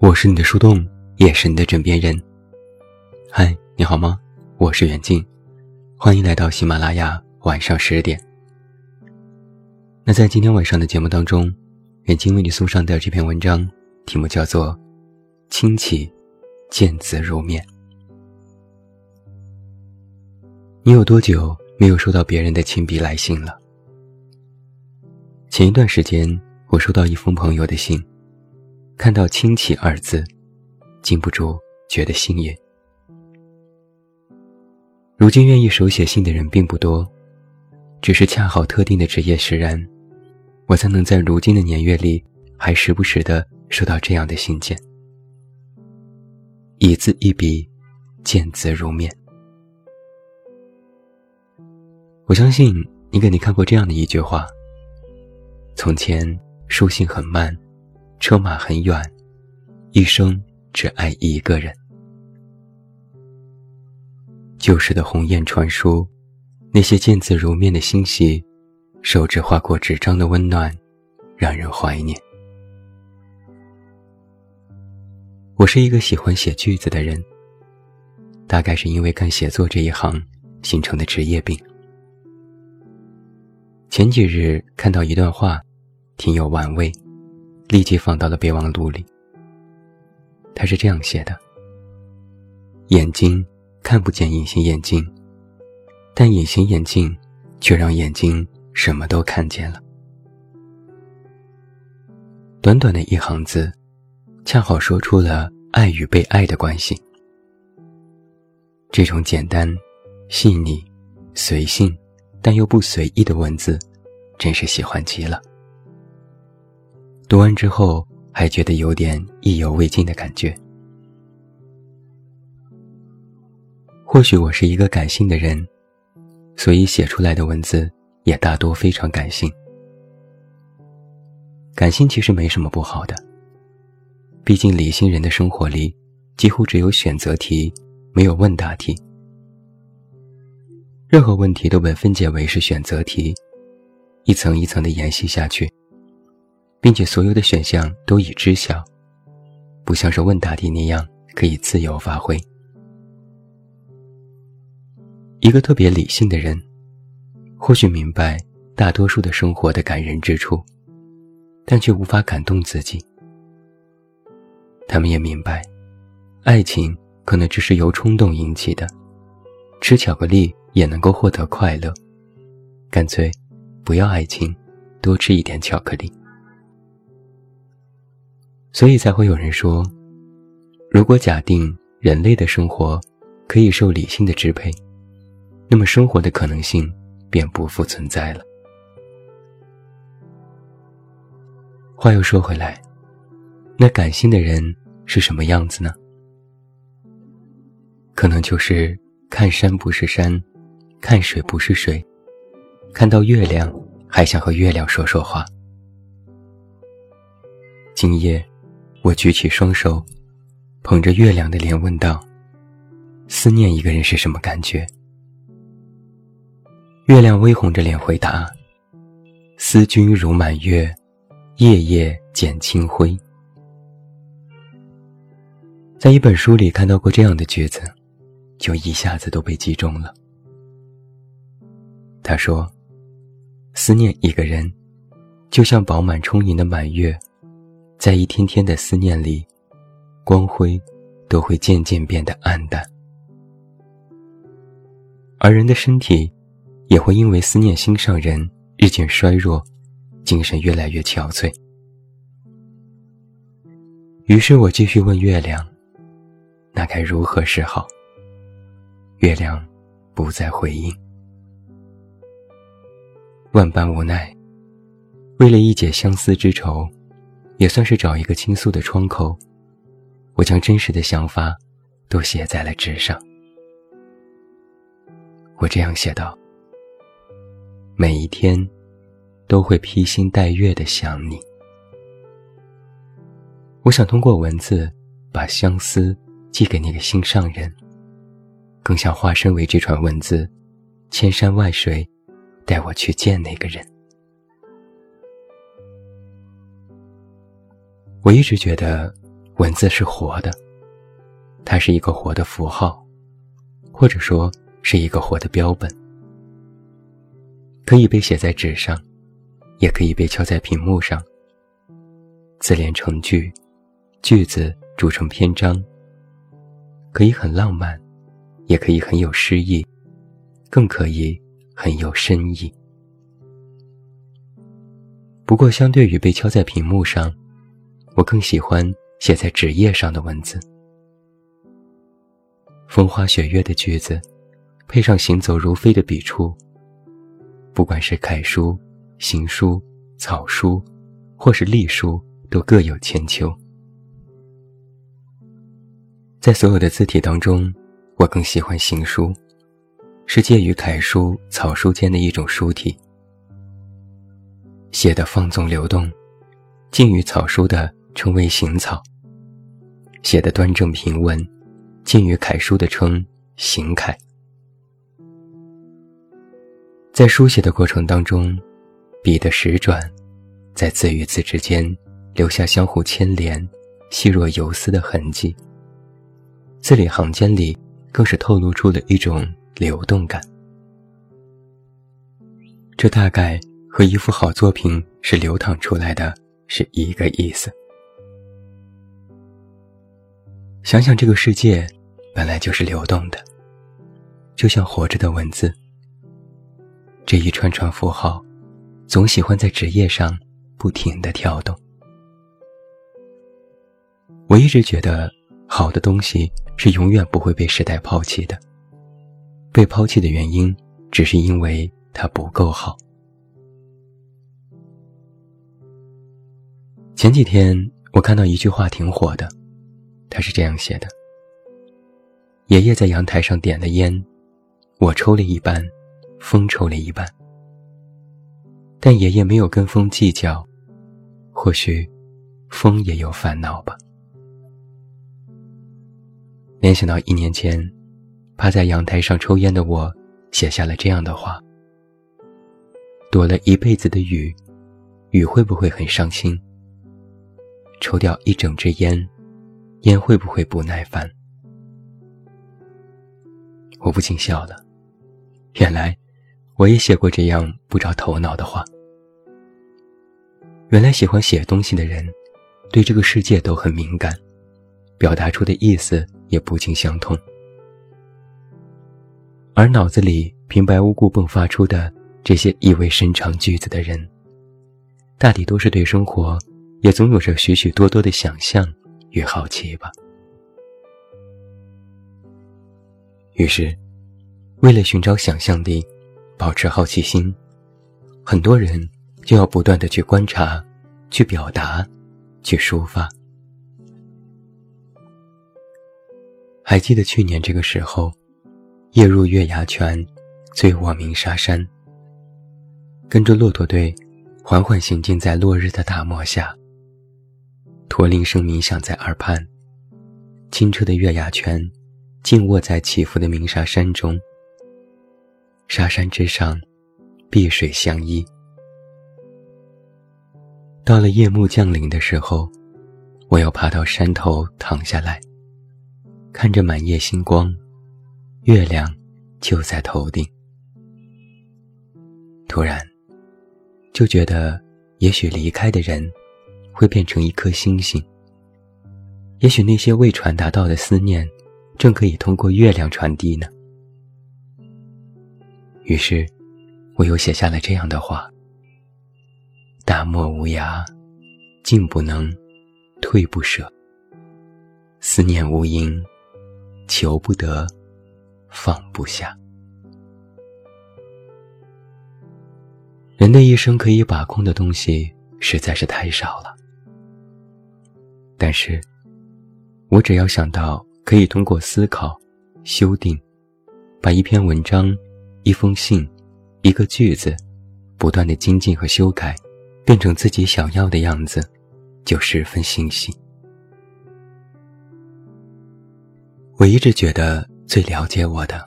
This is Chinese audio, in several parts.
我是你的树洞，也是你的枕边人。嗨，你好吗？我是远近，欢迎来到喜马拉雅晚上十点。那在今天晚上的节目当中，远近为你送上的这篇文章题目叫做《亲戚见字如面》。你有多久没有收到别人的亲笔来信了？前一段时间，我收到一封朋友的信。看到“亲戚”二字，禁不住觉得幸运。如今愿意手写信的人并不多，只是恰好特定的职业使然，我才能在如今的年月里，还时不时的收到这样的信件。一字一笔，见字如面。我相信你肯定看过这样的一句话：从前书信很慢。车马很远，一生只爱一个人。旧时的鸿雁传书，那些见字如面的欣喜，手指划过纸张的温暖，让人怀念。我是一个喜欢写句子的人，大概是因为干写作这一行形成的职业病。前几日看到一段话，挺有玩味。立即放到了备忘录里。他是这样写的：眼睛看不见隐形眼镜，但隐形眼镜却让眼睛什么都看见了。短短的一行字，恰好说出了爱与被爱的关系。这种简单、细腻、随性，但又不随意的文字，真是喜欢极了。读完之后，还觉得有点意犹未尽的感觉。或许我是一个感性的人，所以写出来的文字也大多非常感性。感性其实没什么不好的，毕竟理性人的生活里几乎只有选择题，没有问答题。任何问题都被分解为是选择题，一层一层的延续下去。并且所有的选项都已知晓，不像是问答题那样可以自由发挥。一个特别理性的人，或许明白大多数的生活的感人之处，但却无法感动自己。他们也明白，爱情可能只是由冲动引起的，吃巧克力也能够获得快乐，干脆不要爱情，多吃一点巧克力。所以才会有人说，如果假定人类的生活可以受理性的支配，那么生活的可能性便不复存在了。话又说回来，那感性的人是什么样子呢？可能就是看山不是山，看水不是水，看到月亮还想和月亮说说话。今夜。我举起双手，捧着月亮的脸问道：“思念一个人是什么感觉？”月亮微红着脸回答：“思君如满月，夜夜减清辉。”在一本书里看到过这样的句子，就一下子都被击中了。他说：“思念一个人，就像饱满充盈的满月。”在一天天的思念里，光辉都会渐渐变得暗淡，而人的身体也会因为思念心上人日渐衰弱，精神越来越憔悴。于是我继续问月亮：“那该如何是好？”月亮不再回应。万般无奈，为了一解相思之愁。也算是找一个倾诉的窗口，我将真实的想法都写在了纸上。我这样写道：每一天都会披星戴月的想你。我想通过文字把相思寄给那个心上人，更想化身为这串文字，千山万水带我去见那个人。我一直觉得，文字是活的，它是一个活的符号，或者说是一个活的标本，可以被写在纸上，也可以被敲在屏幕上。自连成句，句子组成篇章，可以很浪漫，也可以很有诗意，更可以很有深意。不过，相对于被敲在屏幕上，我更喜欢写在纸页上的文字。风花雪月的句子，配上行走如飞的笔触，不管是楷书、行书、草书，或是隶书，都各有千秋。在所有的字体当中，我更喜欢行书，是介于楷书、草书间的一种书体。写的放纵流动，近于草书的称为行草；写的端正平稳，近于楷书的称行楷。在书写的过程当中，笔的时转，在字与字之间留下相互牵连、细若游丝的痕迹。字里行间里，更是透露出了一种流动感。这大概。和一幅好作品是流淌出来的，是一个意思。想想这个世界，本来就是流动的，就像活着的文字。这一串串符号，总喜欢在纸页上不停的跳动。我一直觉得，好的东西是永远不会被时代抛弃的。被抛弃的原因，只是因为它不够好。前几天我看到一句话挺火的，他是这样写的：“爷爷在阳台上点了烟，我抽了一半，风抽了一半。但爷爷没有跟风计较，或许风也有烦恼吧。”联想到一年前，趴在阳台上抽烟的我，写下了这样的话：“躲了一辈子的雨，雨会不会很伤心？”抽掉一整支烟，烟会不会不耐烦？我不禁笑了。原来我也写过这样不着头脑的话。原来喜欢写东西的人，对这个世界都很敏感，表达出的意思也不尽相同。而脑子里平白无故迸发出的这些意味深长句子的人，大抵都是对生活。也总有着许许多多的想象与好奇吧。于是，为了寻找想象力，保持好奇心，很多人就要不断的去观察、去表达、去抒发。还记得去年这个时候，夜入月牙泉，醉卧鸣沙山，跟着骆驼队，缓缓行进在落日的大漠下。驼铃声鸣响在耳畔，清澈的月牙泉静卧在起伏的鸣沙山中。沙山之上，碧水相依。到了夜幕降临的时候，我要爬到山头躺下来，看着满夜星光，月亮就在头顶。突然，就觉得也许离开的人。会变成一颗星星。也许那些未传达到的思念，正可以通过月亮传递呢。于是，我又写下了这样的话：大漠无涯，进不能，退不舍。思念无垠，求不得，放不下。人的一生可以把控的东西实在是太少了。但是，我只要想到可以通过思考、修订，把一篇文章、一封信、一个句子，不断的精进和修改，变成自己想要的样子，就十分欣喜。我一直觉得最了解我的，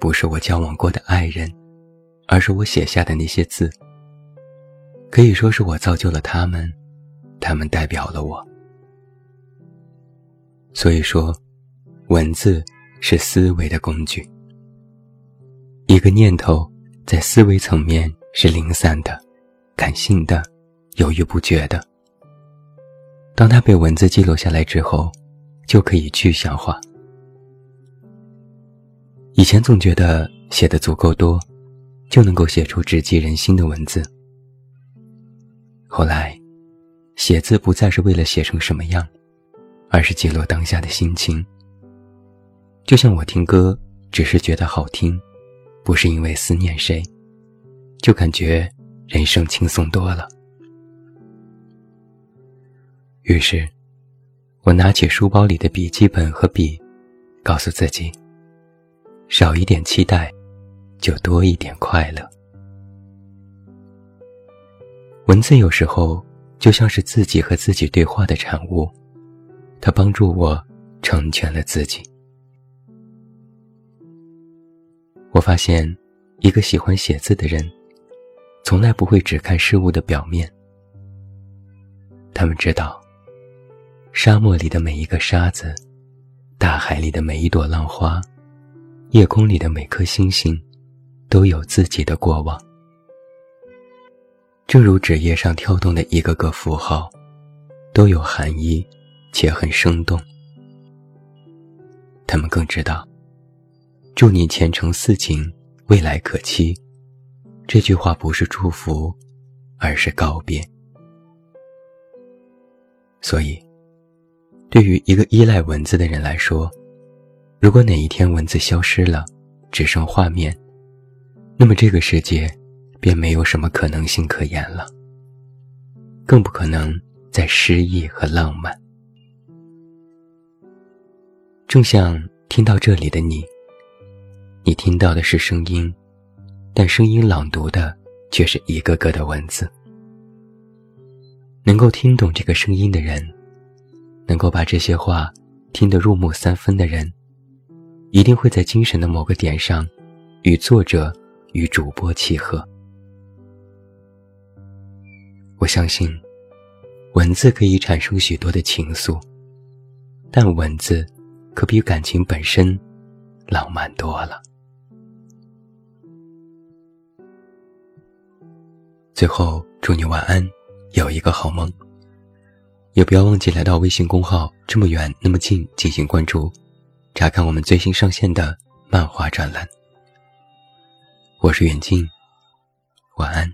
不是我交往过的爱人，而是我写下的那些字。可以说是我造就了他们，他们代表了我。所以说，文字是思维的工具。一个念头在思维层面是零散的、感性的、犹豫不决的。当它被文字记录下来之后，就可以具象化。以前总觉得写的足够多，就能够写出直击人心的文字。后来，写字不再是为了写成什么样，而是记录当下的心情。就像我听歌，只是觉得好听，不是因为思念谁，就感觉人生轻松多了。于是，我拿起书包里的笔记本和笔，告诉自己。少一点期待，就多一点快乐。文字有时候就像是自己和自己对话的产物，他帮助我成全了自己。我发现，一个喜欢写字的人，从来不会只看事物的表面。他们知道，沙漠里的每一个沙子，大海里的每一朵浪花。夜空里的每颗星星，都有自己的过往，正如纸页上跳动的一个个符号，都有含义，且很生动。他们更知道，“祝你前程似锦，未来可期”，这句话不是祝福，而是告别。所以，对于一个依赖文字的人来说，如果哪一天文字消失了，只剩画面，那么这个世界便没有什么可能性可言了，更不可能再诗意和浪漫。正像听到这里的你，你听到的是声音，但声音朗读的却是一个个的文字。能够听懂这个声音的人，能够把这些话听得入木三分的人。一定会在精神的某个点上，与作者与主播契合。我相信，文字可以产生许多的情愫，但文字可比感情本身浪漫多了。最后，祝你晚安，有一个好梦。也不要忘记来到微信公号“这么远那么近”进行关注。查看我们最新上线的漫画专栏。我是远近，晚安。